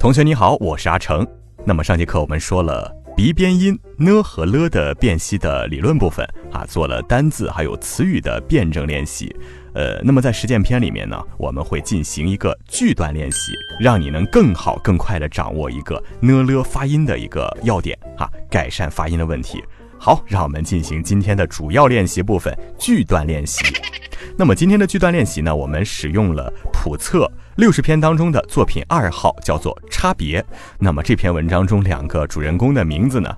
同学你好，我是阿成。那么上节课我们说了鼻边音呢和了的辨析的理论部分啊，做了单字还有词语的辩证练习。呃，那么在实践篇里面呢，我们会进行一个句段练习，让你能更好更快的掌握一个呢了发音的一个要点哈，改善发音的问题。好，让我们进行今天的主要练习部分句段练习。那么今天的句段练习呢，我们使用了普测六十篇当中的作品二号，叫做《差别》。那么这篇文章中两个主人公的名字呢，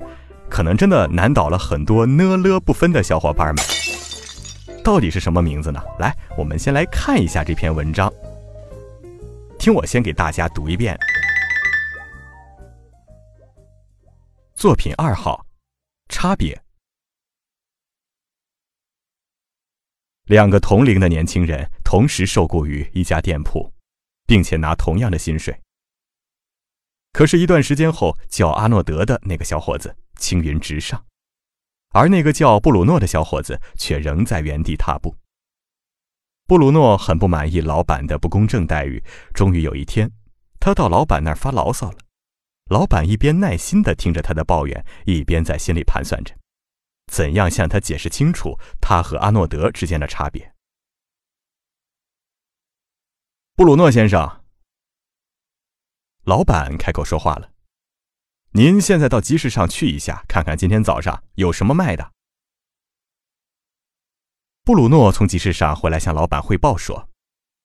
可能真的难倒了很多呢了不分的小伙伴们。到底是什么名字呢？来，我们先来看一下这篇文章。听我先给大家读一遍。作品二号。差别。两个同龄的年轻人同时受雇于一家店铺，并且拿同样的薪水。可是，一段时间后，叫阿诺德的那个小伙子青云直上，而那个叫布鲁诺的小伙子却仍在原地踏步。布鲁诺很不满意老板的不公正待遇，终于有一天，他到老板那儿发牢骚了。老板一边耐心地听着他的抱怨，一边在心里盘算着，怎样向他解释清楚他和阿诺德之间的差别。布鲁诺先生，老板开口说话了：“您现在到集市上去一下，看看今天早上有什么卖的。”布鲁诺从集市上回来，向老板汇报说：“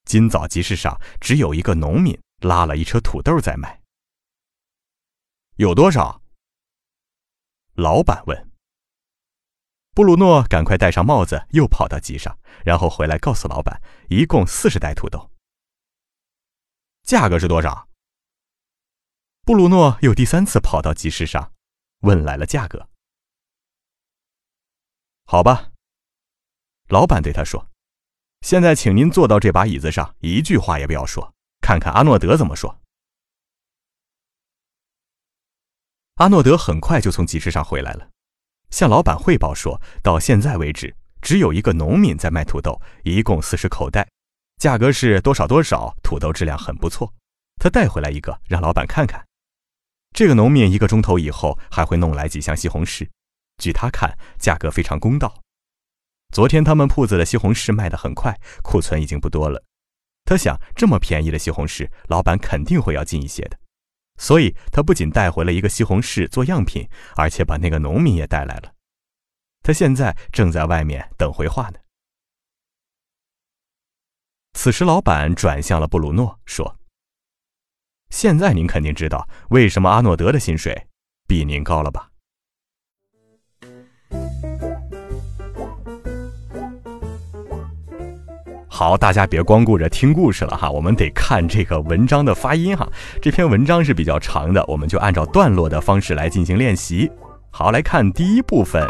今早集市上只有一个农民拉了一车土豆在卖。”有多少？老板问。布鲁诺赶快戴上帽子，又跑到集上，然后回来告诉老板，一共四十袋土豆。价格是多少？布鲁诺又第三次跑到集市上，问来了价格。好吧，老板对他说：“现在请您坐到这把椅子上，一句话也不要说，看看阿诺德怎么说。”阿诺德很快就从集市上回来了，向老板汇报说：“到现在为止，只有一个农民在卖土豆，一共四十口袋，价格是多少多少，土豆质量很不错。他带回来一个，让老板看看。这个农民一个钟头以后还会弄来几箱西红柿，据他看，价格非常公道。昨天他们铺子的西红柿卖得很快，库存已经不多了。他想，这么便宜的西红柿，老板肯定会要进一些的。”所以，他不仅带回了一个西红柿做样品，而且把那个农民也带来了。他现在正在外面等回话呢。此时，老板转向了布鲁诺，说：“现在您肯定知道为什么阿诺德的薪水比您高了吧？”好，大家别光顾着听故事了哈，我们得看这个文章的发音哈。这篇文章是比较长的，我们就按照段落的方式来进行练习。好，来看第一部分。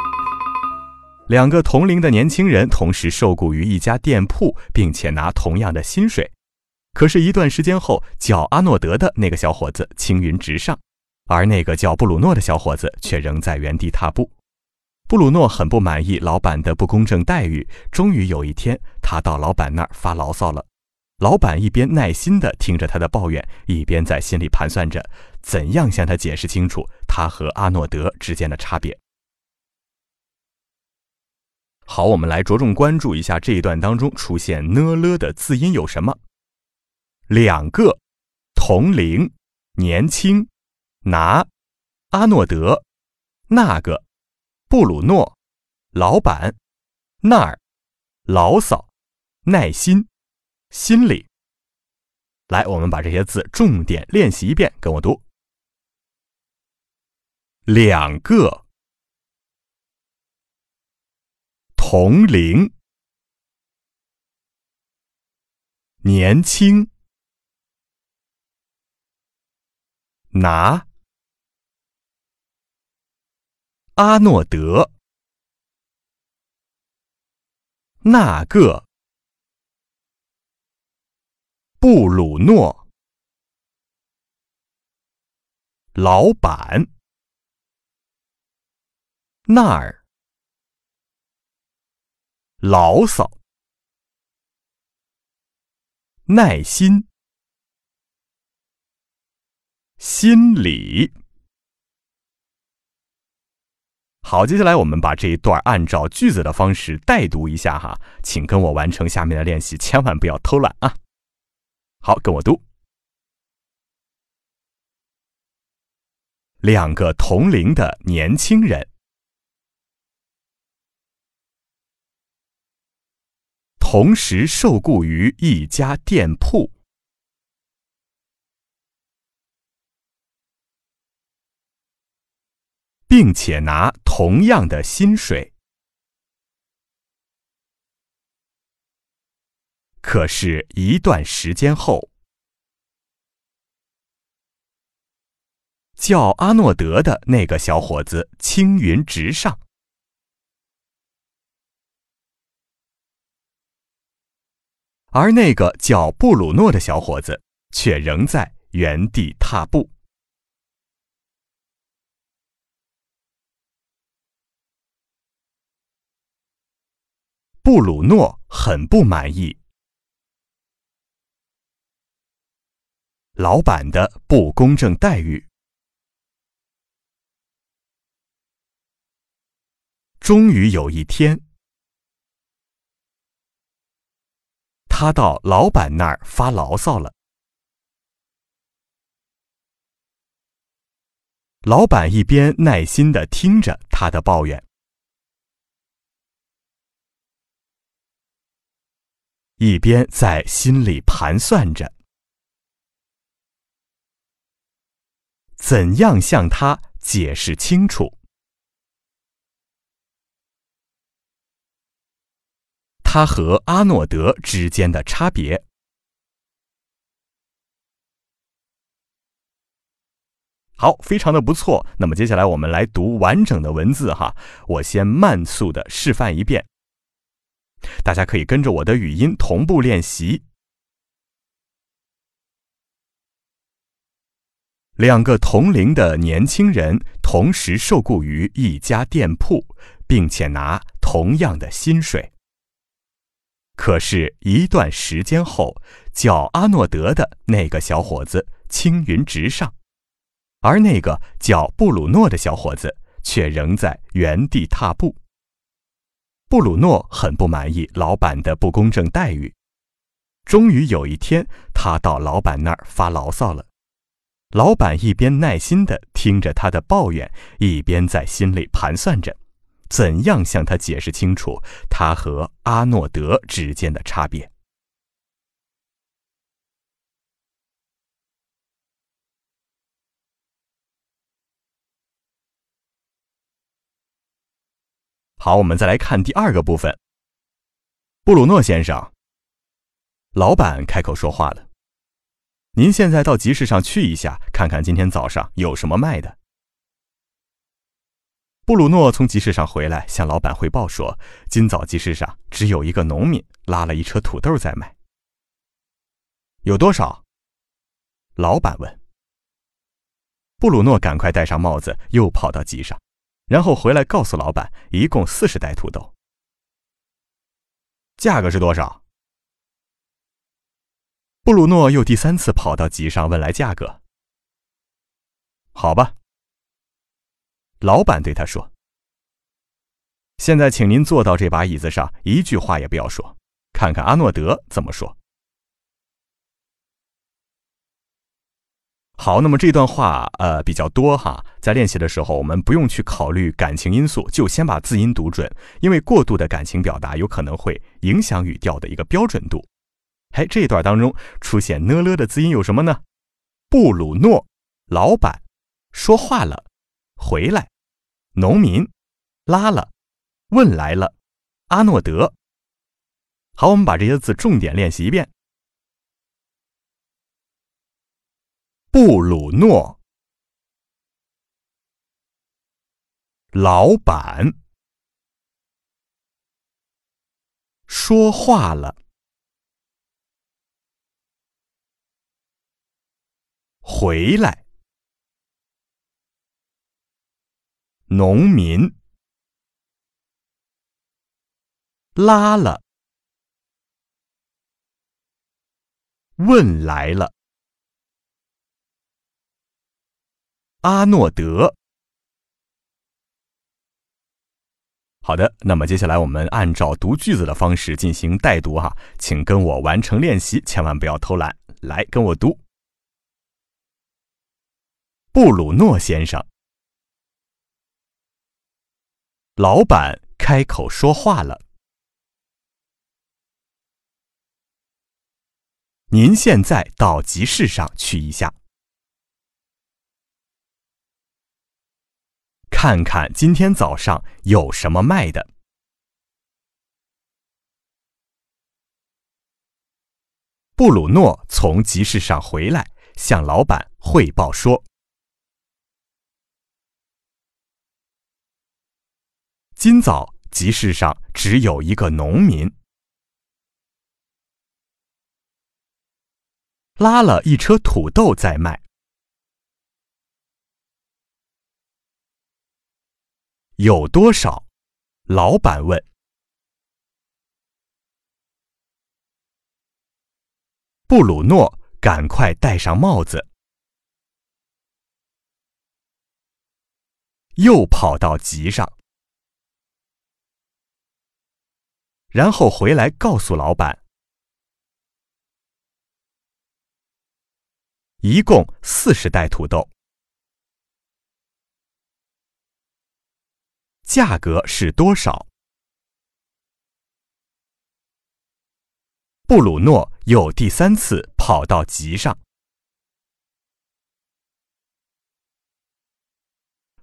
两个同龄的年轻人同时受雇于一家店铺，并且拿同样的薪水。可是，一段时间后，叫阿诺德的那个小伙子青云直上，而那个叫布鲁诺的小伙子却仍在原地踏步。布鲁诺很不满意老板的不公正待遇，终于有一天，他到老板那儿发牢骚了。老板一边耐心地听着他的抱怨，一边在心里盘算着怎样向他解释清楚他和阿诺德之间的差别。好，我们来着重关注一下这一段当中出现呢了的字音有什么？两个，同龄，年轻，拿，阿诺德，那个。布鲁诺，老板，那儿，牢骚，耐心，心里。来，我们把这些字重点练习一遍，跟我读。两个，同龄，年轻，拿，阿诺德，那个，布鲁诺，老板，那儿，牢骚。耐心，心理。好，接下来我们把这一段按照句子的方式代读一下哈，请跟我完成下面的练习，千万不要偷懒啊！好，跟我读。两个同龄的年轻人。同时受雇于一家店铺，并且拿同样的薪水。可是，一段时间后，叫阿诺德的那个小伙子青云直上。而那个叫布鲁诺的小伙子却仍在原地踏步。布鲁诺很不满意老板的不公正待遇。终于有一天。他到老板那儿发牢骚了。老板一边耐心的听着他的抱怨，一边在心里盘算着怎样向他解释清楚。他和阿诺德之间的差别。好，非常的不错。那么接下来我们来读完整的文字哈，我先慢速的示范一遍，大家可以跟着我的语音同步练习。两个同龄的年轻人同时受雇于一家店铺，并且拿同样的薪水。可是，一段时间后，叫阿诺德的那个小伙子青云直上，而那个叫布鲁诺的小伙子却仍在原地踏步。布鲁诺很不满意老板的不公正待遇。终于有一天，他到老板那儿发牢骚了。老板一边耐心的听着他的抱怨，一边在心里盘算着。怎样向他解释清楚他和阿诺德之间的差别？好，我们再来看第二个部分。布鲁诺先生，老板开口说话了：“您现在到集市上去一下，看看今天早上有什么卖的。”布鲁诺从集市上回来，向老板汇报说：“今早集市上只有一个农民拉了一车土豆在卖。”有多少？老板问。布鲁诺赶快戴上帽子，又跑到集上，然后回来告诉老板：“一共四十袋土豆。”价格是多少？布鲁诺又第三次跑到集上问来价格。好吧。老板对他说：“现在，请您坐到这把椅子上，一句话也不要说，看看阿诺德怎么说。”好，那么这段话呃比较多哈，在练习的时候，我们不用去考虑感情因素，就先把字音读准，因为过度的感情表达有可能会影响语调的一个标准度。哎，这一段当中出现呢了的字音有什么呢？布鲁诺，老板，说话了。回来，农民，拉了，问来了，阿诺德。好，我们把这些字重点练习一遍。布鲁诺，老板说话了。回来，农民拉了，问来了。阿诺德。好的，那么接下来我们按照读句子的方式进行带读哈，请跟我完成练习，千万不要偷懒，来跟我读。布鲁诺先生，老板开口说话了。您现在到集市上去一下，看看今天早上有什么卖的。布鲁诺从集市上回来，向老板汇报说。今早集市上只有一个农民，拉了一车土豆在卖，有多少？老板问。布鲁诺赶快戴上帽子，又跑到集上。然后回来告诉老板，一共四十袋土豆，价格是多少？布鲁诺又第三次跑到集上，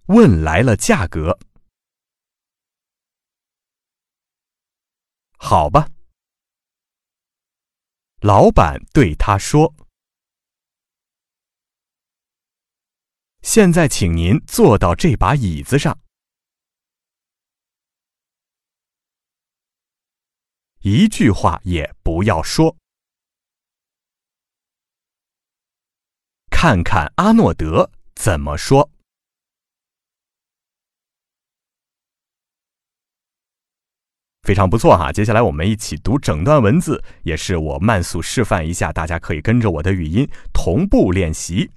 问来了价格。好吧，老板对他说：“现在，请您坐到这把椅子上，一句话也不要说，看看阿诺德怎么说。”非常不错哈，接下来我们一起读整段文字，也是我慢速示范一下，大家可以跟着我的语音同步练习。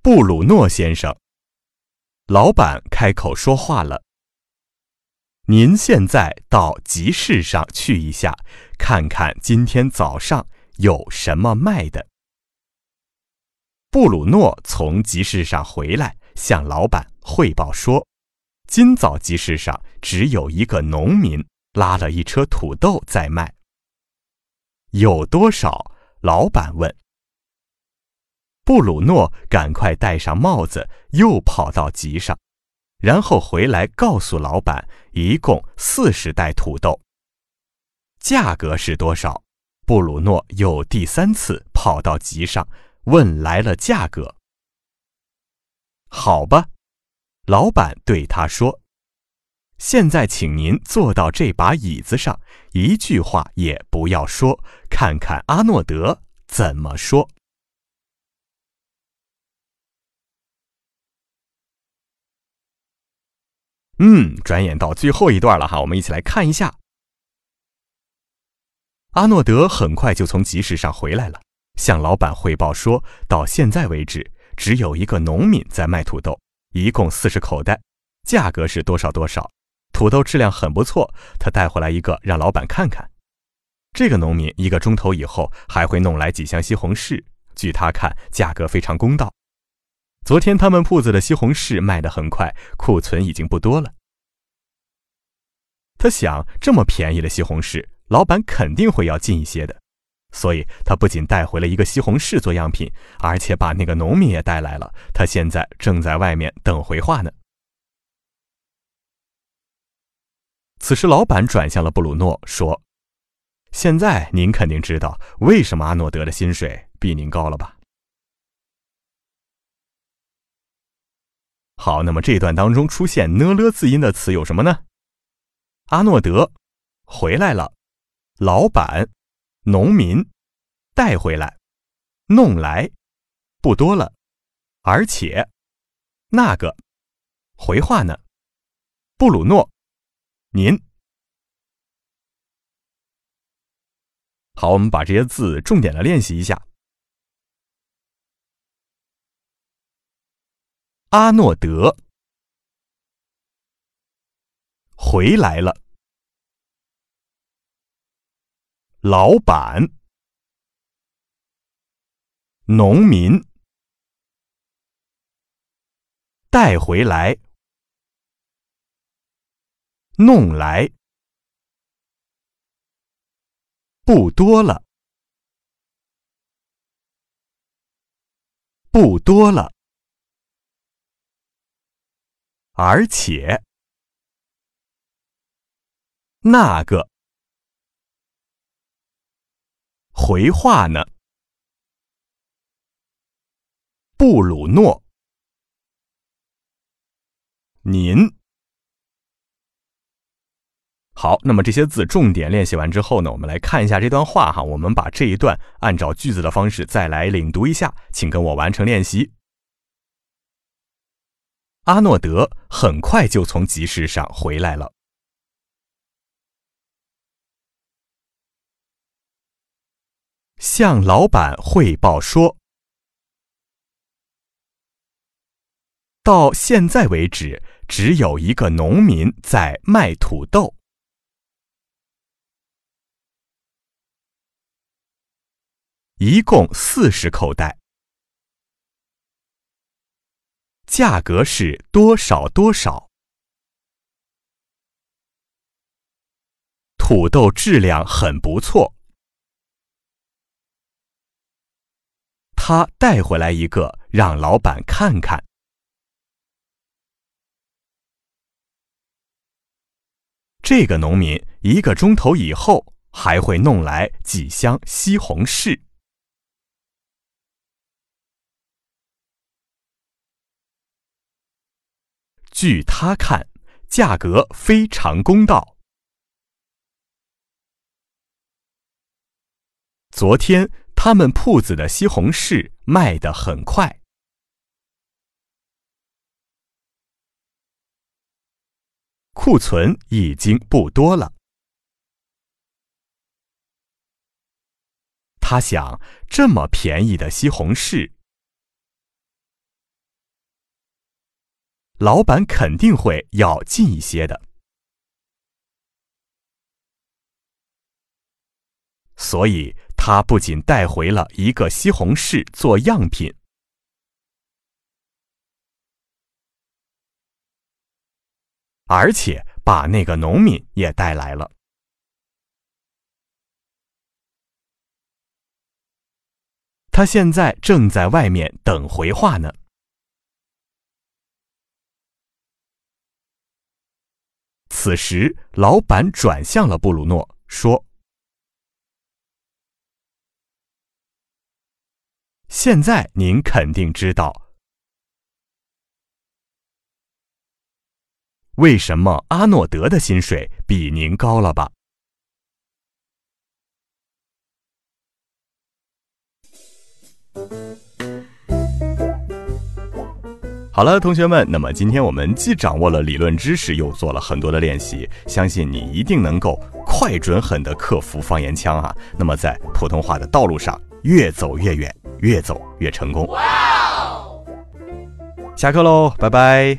布鲁诺先生，老板开口说话了：“您现在到集市上去一下，看看今天早上有什么卖的。”布鲁诺从集市上回来。向老板汇报说：“今早集市上只有一个农民拉了一车土豆在卖。有多少？”老板问。布鲁诺赶快戴上帽子，又跑到集上，然后回来告诉老板：“一共四十袋土豆，价格是多少？”布鲁诺又第三次跑到集上，问来了价格。好吧，老板对他说：“现在，请您坐到这把椅子上，一句话也不要说，看看阿诺德怎么说。”嗯，转眼到最后一段了哈，我们一起来看一下。阿诺德很快就从集市上回来了，向老板汇报说：“到现在为止。”只有一个农民在卖土豆，一共四十口袋，价格是多少多少？土豆质量很不错，他带回来一个让老板看看。这个农民一个钟头以后还会弄来几箱西红柿，据他看，价格非常公道。昨天他们铺子的西红柿卖得很快，库存已经不多了。他想，这么便宜的西红柿，老板肯定会要进一些的。所以，他不仅带回了一个西红柿做样品，而且把那个农民也带来了。他现在正在外面等回话呢。此时，老板转向了布鲁诺，说：“现在您肯定知道为什么阿诺德的薪水比您高了吧？好，那么这段当中出现呢了字音的词有什么呢？阿诺德回来了，老板，农民带回来，弄来，不多了，而且那个回话呢？布鲁诺，您。好，我们把这些字重点的练习一下。阿诺德。回来了，老板，农民。带回来，弄来。不多了，不多了，而且那个回话呢？布鲁诺，您。好，那么这些字重点练习完之后呢，我们来看一下这段话哈。我们把这一段按照句子的方式再来领读一下，请跟我完成练习。阿诺德很快就从集市上回来了，向老板汇报说，到现在为止，只有一个农民在卖土豆。一共四十口袋，价格是多少多少？土豆质量很不错，他带回来一个，让老板看看。这个农民一个钟头以后还会弄来几箱西红柿。据他看，价格非常公道。昨天他们铺子的西红柿卖得很快，库存已经不多了。他想，这么便宜的西红柿。老板肯定会要近一些的，所以他不仅带回了一个西红柿做样品，而且把那个农民也带来了。他现在正在外面等回话呢。此时，老板转向了布鲁诺，说：“现在您肯定知道，为什么阿诺德的薪水比您高了吧？”好了，同学们，那么今天我们既掌握了理论知识，又做了很多的练习，相信你一定能够快、准、狠地克服方言腔啊！那么在普通话的道路上越走越远，越走越成功。哇哦！下课喽，拜拜。